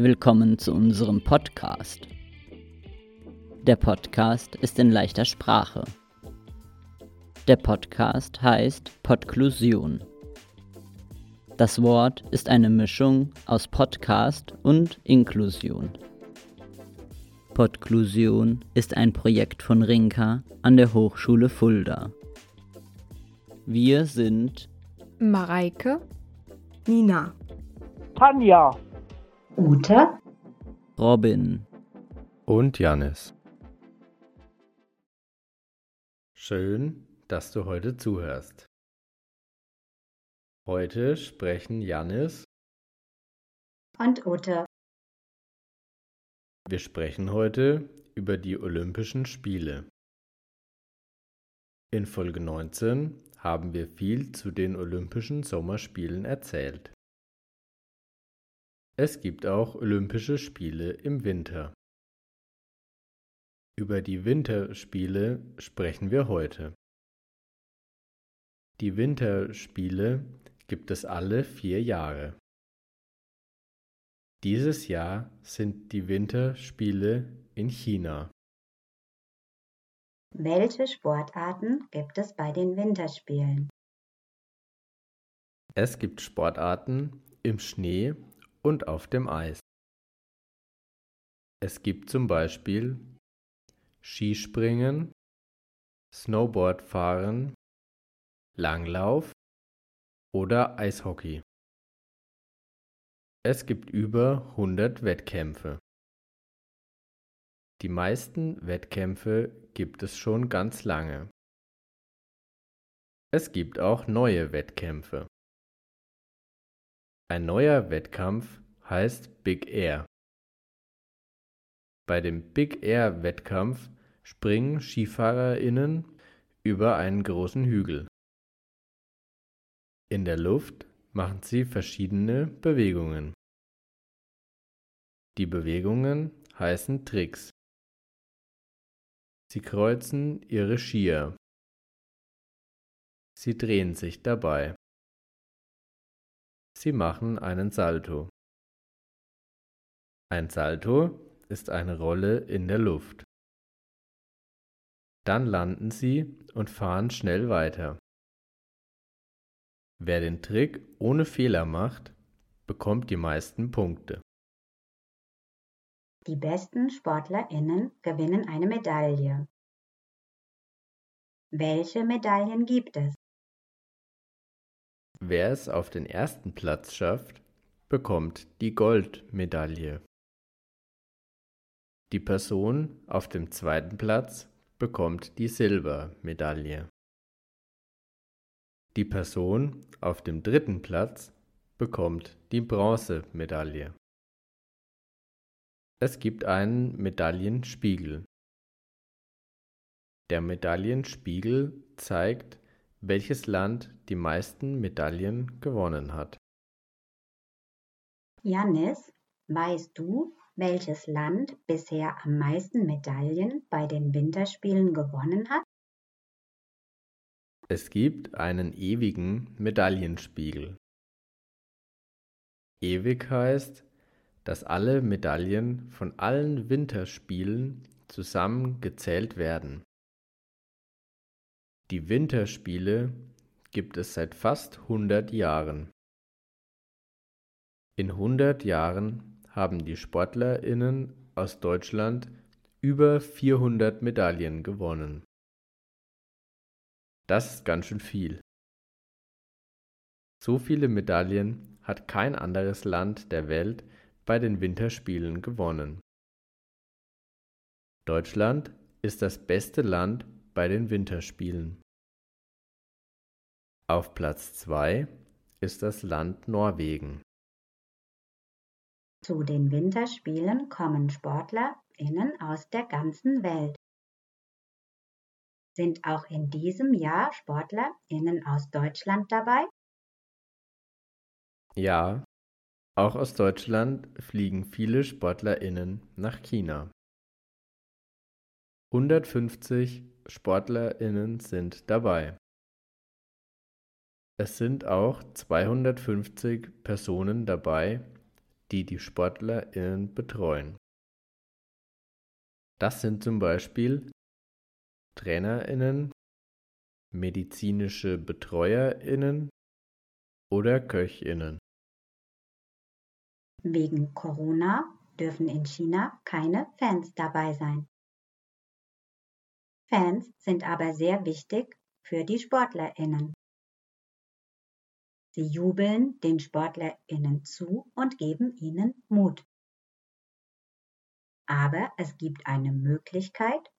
Willkommen zu unserem Podcast. Der Podcast ist in leichter Sprache. Der Podcast heißt Podklusion. Das Wort ist eine Mischung aus Podcast und Inklusion. Podklusion ist ein Projekt von Rinka an der Hochschule Fulda. Wir sind Mareike, Nina, Tanja, Ute, Robin, und Janis. Schön, dass du heute zuhörst. Heute sprechen Janis. und Ute. Wir sprechen heute über die Olympischen Spiele. In Folge 19 haben wir viel zu den Olympischen Sommerspielen erzählt. Es gibt auch Olympische Spiele im Winter. Über die Winterspiele sprechen wir heute. Die Winterspiele gibt es alle vier Jahre. Dieses Jahr sind die Winterspiele in China. Welche Sportarten gibt es bei den Winterspielen? Es gibt Sportarten im Schnee und auf dem Eis. Es gibt zum Beispiel Skispringen, Snowboardfahren, Langlauf oder Eishockey. Es gibt über 100 Wettkämpfe. Die meisten Wettkämpfe gibt es schon ganz lange. Es gibt auch neue Wettkämpfe. Ein neuer Wettkampf heißt Big Air. Bei dem Big Air Wettkampf springen SkifahrerInnen über einen großen Hügel. In der Luft machen sie verschiedene Bewegungen. Die Bewegungen heißen Tricks. Sie kreuzen ihre Skier. Sie drehen sich dabei. Sie machen einen Salto. Ein Salto ist eine Rolle in der Luft. Dann landen sie und fahren schnell weiter. Wer den Trick ohne Fehler macht, bekommt die meisten Punkte. Die besten SportlerInnen gewinnen eine Medaille. Welche Medaillen gibt es? Wer es auf den ersten Platz schafft, bekommt die Goldmedaille. Die Person auf dem zweiten Platz bekommt die Silbermedaille. Die Person auf dem dritten Platz bekommt die Bronzemedaille. Es gibt einen Medaillenspiegel. Der Medaillenspiegel zeigt, welches Land die meisten Medaillen gewonnen hat. Janis, weißt du, welches Land bisher am meisten Medaillen bei den Winterspielen gewonnen hat? Es gibt einen ewigen Medaillenspiegel. Ewig heißt, dass alle Medaillen von allen Winterspielen zusammen gezählt werden. Die Winterspiele gibt es seit fast 100 Jahren. In 100 Jahren haben die SportlerInnen aus Deutschland über 400 Medaillen gewonnen. Das ist ganz schön viel. So viele Medaillen hat kein anderes Land der Welt bei den Winterspielen gewonnen. Deutschland ist das beste Land bei den Winterspielen. Auf Platz 2 ist das Land Norwegen. Zu den Winterspielen kommen SportlerInnen aus der ganzen Welt. Sind auch in diesem Jahr SportlerInnen aus Deutschland dabei? Ja, auch aus Deutschland fliegen viele SportlerInnen nach China. 150 SportlerInnen sind dabei. Es sind auch 250 Personen dabei, die die SportlerInnen betreuen. Das sind zum Beispiel TrainerInnen, medizinische BetreuerInnen oder KöchInnen. Wegen Corona dürfen in China keine Fans dabei sein. Fans sind aber sehr wichtig für die SportlerInnen. Sie jubeln den SportlerInnen zu und geben ihnen Mut. Aber es gibt eine Möglichkeit,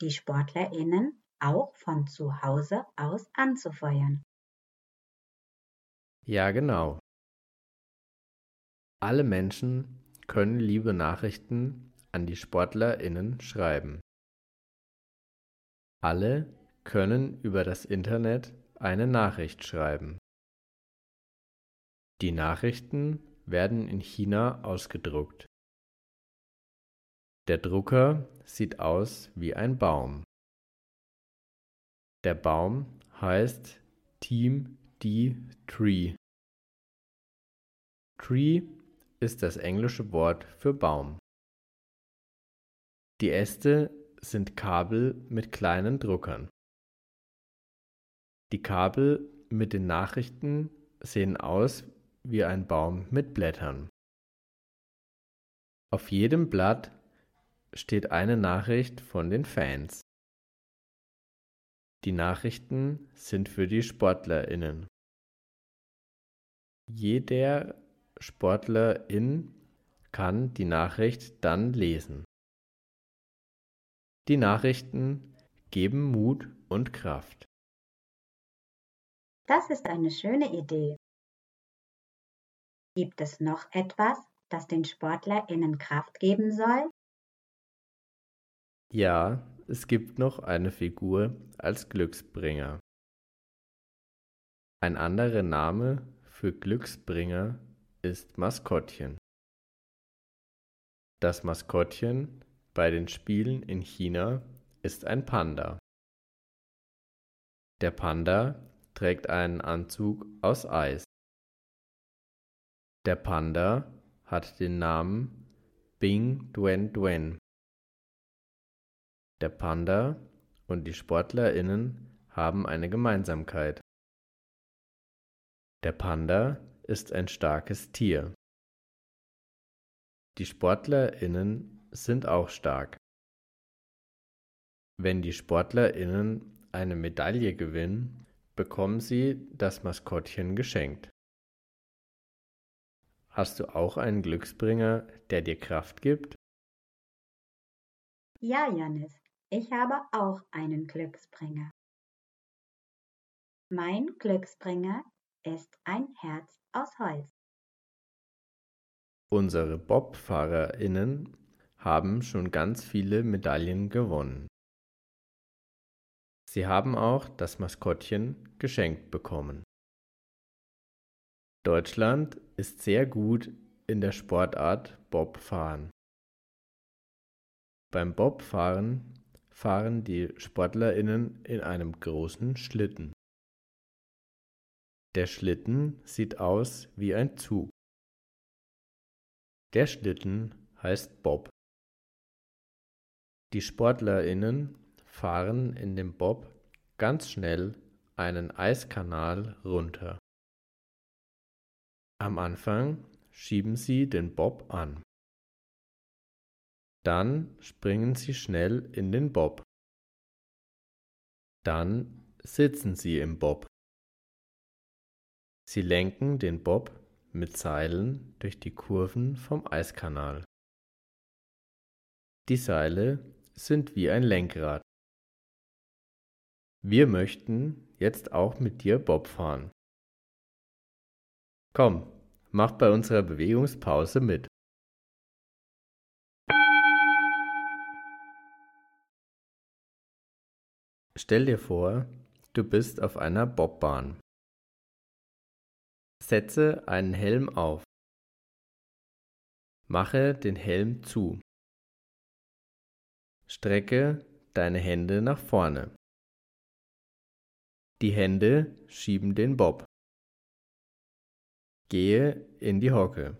die SportlerInnen auch von zu Hause aus anzufeuern. Ja, genau. Alle Menschen können liebe Nachrichten an die SportlerInnen schreiben. Alle können über das Internet eine Nachricht schreiben. Die Nachrichten werden in China ausgedruckt. Der Drucker sieht aus wie ein Baum. Der Baum heißt Team D Tree. Tree ist das englische Wort für Baum. Die Äste sind Kabel mit kleinen Druckern. Die Kabel mit den Nachrichten sehen aus wie ein Baum mit Blättern. Auf jedem Blatt steht eine Nachricht von den Fans. Die Nachrichten sind für die Sportlerinnen. Jeder Sportlerin kann die Nachricht dann lesen. Die Nachrichten geben Mut und Kraft. Das ist eine schöne Idee. Gibt es noch etwas, das den SportlerInnen Kraft geben soll? Ja, es gibt noch eine Figur als Glücksbringer. Ein anderer Name für Glücksbringer ist Maskottchen. Das Maskottchen bei den Spielen in China ist ein Panda. Der Panda trägt einen Anzug aus Eis. Der Panda hat den Namen Bing Duen Duen. Der Panda und die SportlerInnen haben eine Gemeinsamkeit. Der Panda ist ein starkes Tier. Die SportlerInnen sind auch stark. Wenn die SportlerInnen eine Medaille gewinnen, bekommen sie das Maskottchen geschenkt. Hast du auch einen Glücksbringer, der dir Kraft gibt? Ja, Janis, ich habe auch einen Glücksbringer. Mein Glücksbringer ist ein Herz aus Holz. Unsere Bobfahrerinnen haben schon ganz viele Medaillen gewonnen. Sie haben auch das Maskottchen geschenkt bekommen. Deutschland ist sehr gut in der Sportart Bobfahren. Beim Bobfahren fahren die Sportlerinnen in einem großen Schlitten. Der Schlitten sieht aus wie ein Zug. Der Schlitten heißt Bob. Die Sportlerinnen fahren in dem Bob ganz schnell einen Eiskanal runter. Am Anfang schieben sie den Bob an. Dann springen Sie schnell in den Bob. Dann sitzen Sie im Bob. Sie lenken den Bob mit Seilen durch die Kurven vom Eiskanal. Die Seile sind wie ein Lenkrad. Wir möchten jetzt auch mit dir Bob fahren. Komm, mach bei unserer Bewegungspause mit. Stell dir vor, du bist auf einer Bobbahn. Setze einen Helm auf. Mache den Helm zu. Strecke deine Hände nach vorne. Die Hände schieben den Bob. Gehe in die Hocke.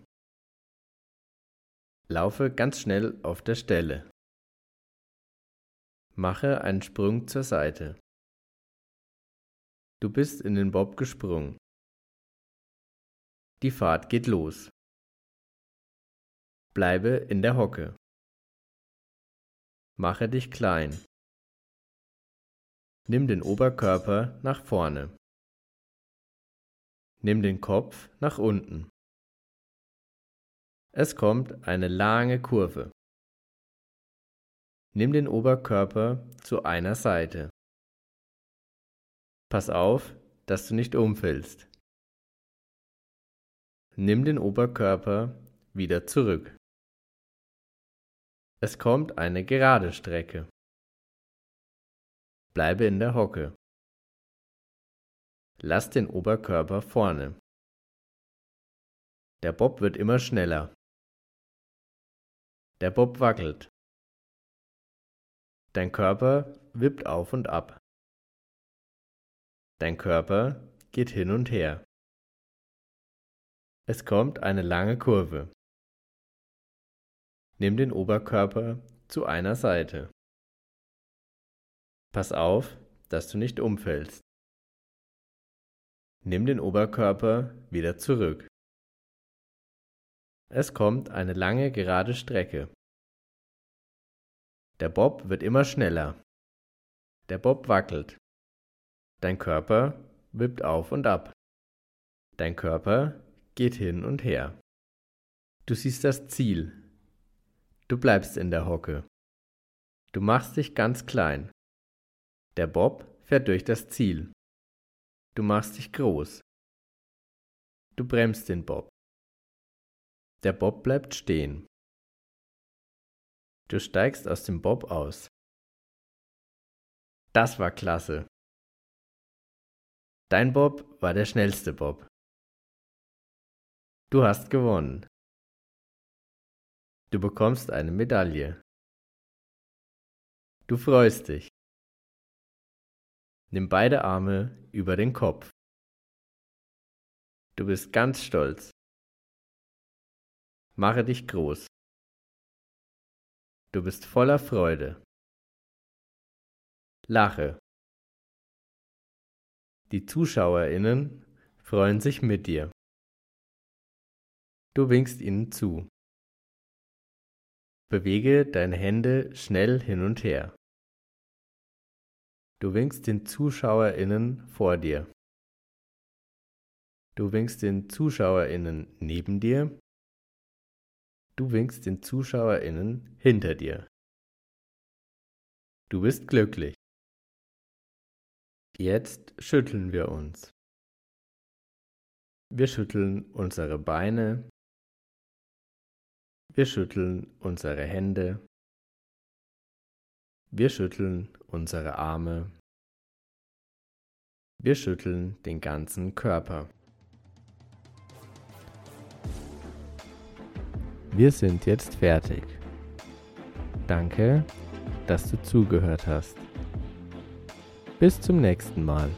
Laufe ganz schnell auf der Stelle. Mache einen Sprung zur Seite. Du bist in den Bob gesprungen. Die Fahrt geht los. Bleibe in der Hocke. Mache dich klein. Nimm den Oberkörper nach vorne. Nimm den Kopf nach unten. Es kommt eine lange Kurve. Nimm den Oberkörper zu einer Seite. Pass auf, dass du nicht umfällst. Nimm den Oberkörper wieder zurück. Es kommt eine gerade Strecke. Bleibe in der Hocke. Lass den Oberkörper vorne. Der Bob wird immer schneller. Der Bob wackelt. Dein Körper wippt auf und ab. Dein Körper geht hin und her. Es kommt eine lange Kurve. Nimm den Oberkörper zu einer Seite. Pass auf, dass du nicht umfällst. Nimm den Oberkörper wieder zurück. Es kommt eine lange gerade Strecke. Der Bob wird immer schneller. Der Bob wackelt. Dein Körper wippt auf und ab. Dein Körper geht hin und her. Du siehst das Ziel. Du bleibst in der Hocke. Du machst dich ganz klein. Der Bob fährt durch das Ziel. Du machst dich groß. Du bremst den Bob. Der Bob bleibt stehen. Du steigst aus dem Bob aus. Das war klasse. Dein Bob war der schnellste Bob. Du hast gewonnen. Du bekommst eine Medaille. Du freust dich. Nimm beide Arme über den Kopf. Du bist ganz stolz. Mache dich groß. Du bist voller Freude. Lache. Die Zuschauerinnen freuen sich mit dir. Du winkst ihnen zu. Bewege deine Hände schnell hin und her. Du winkst den Zuschauerinnen vor dir. Du winkst den Zuschauerinnen neben dir. Du winkst den Zuschauerinnen hinter dir. Du bist glücklich. Jetzt schütteln wir uns. Wir schütteln unsere Beine. Wir schütteln unsere Hände. Wir schütteln unsere Arme. Wir schütteln den ganzen Körper. Wir sind jetzt fertig. Danke, dass du zugehört hast. Bis zum nächsten Mal.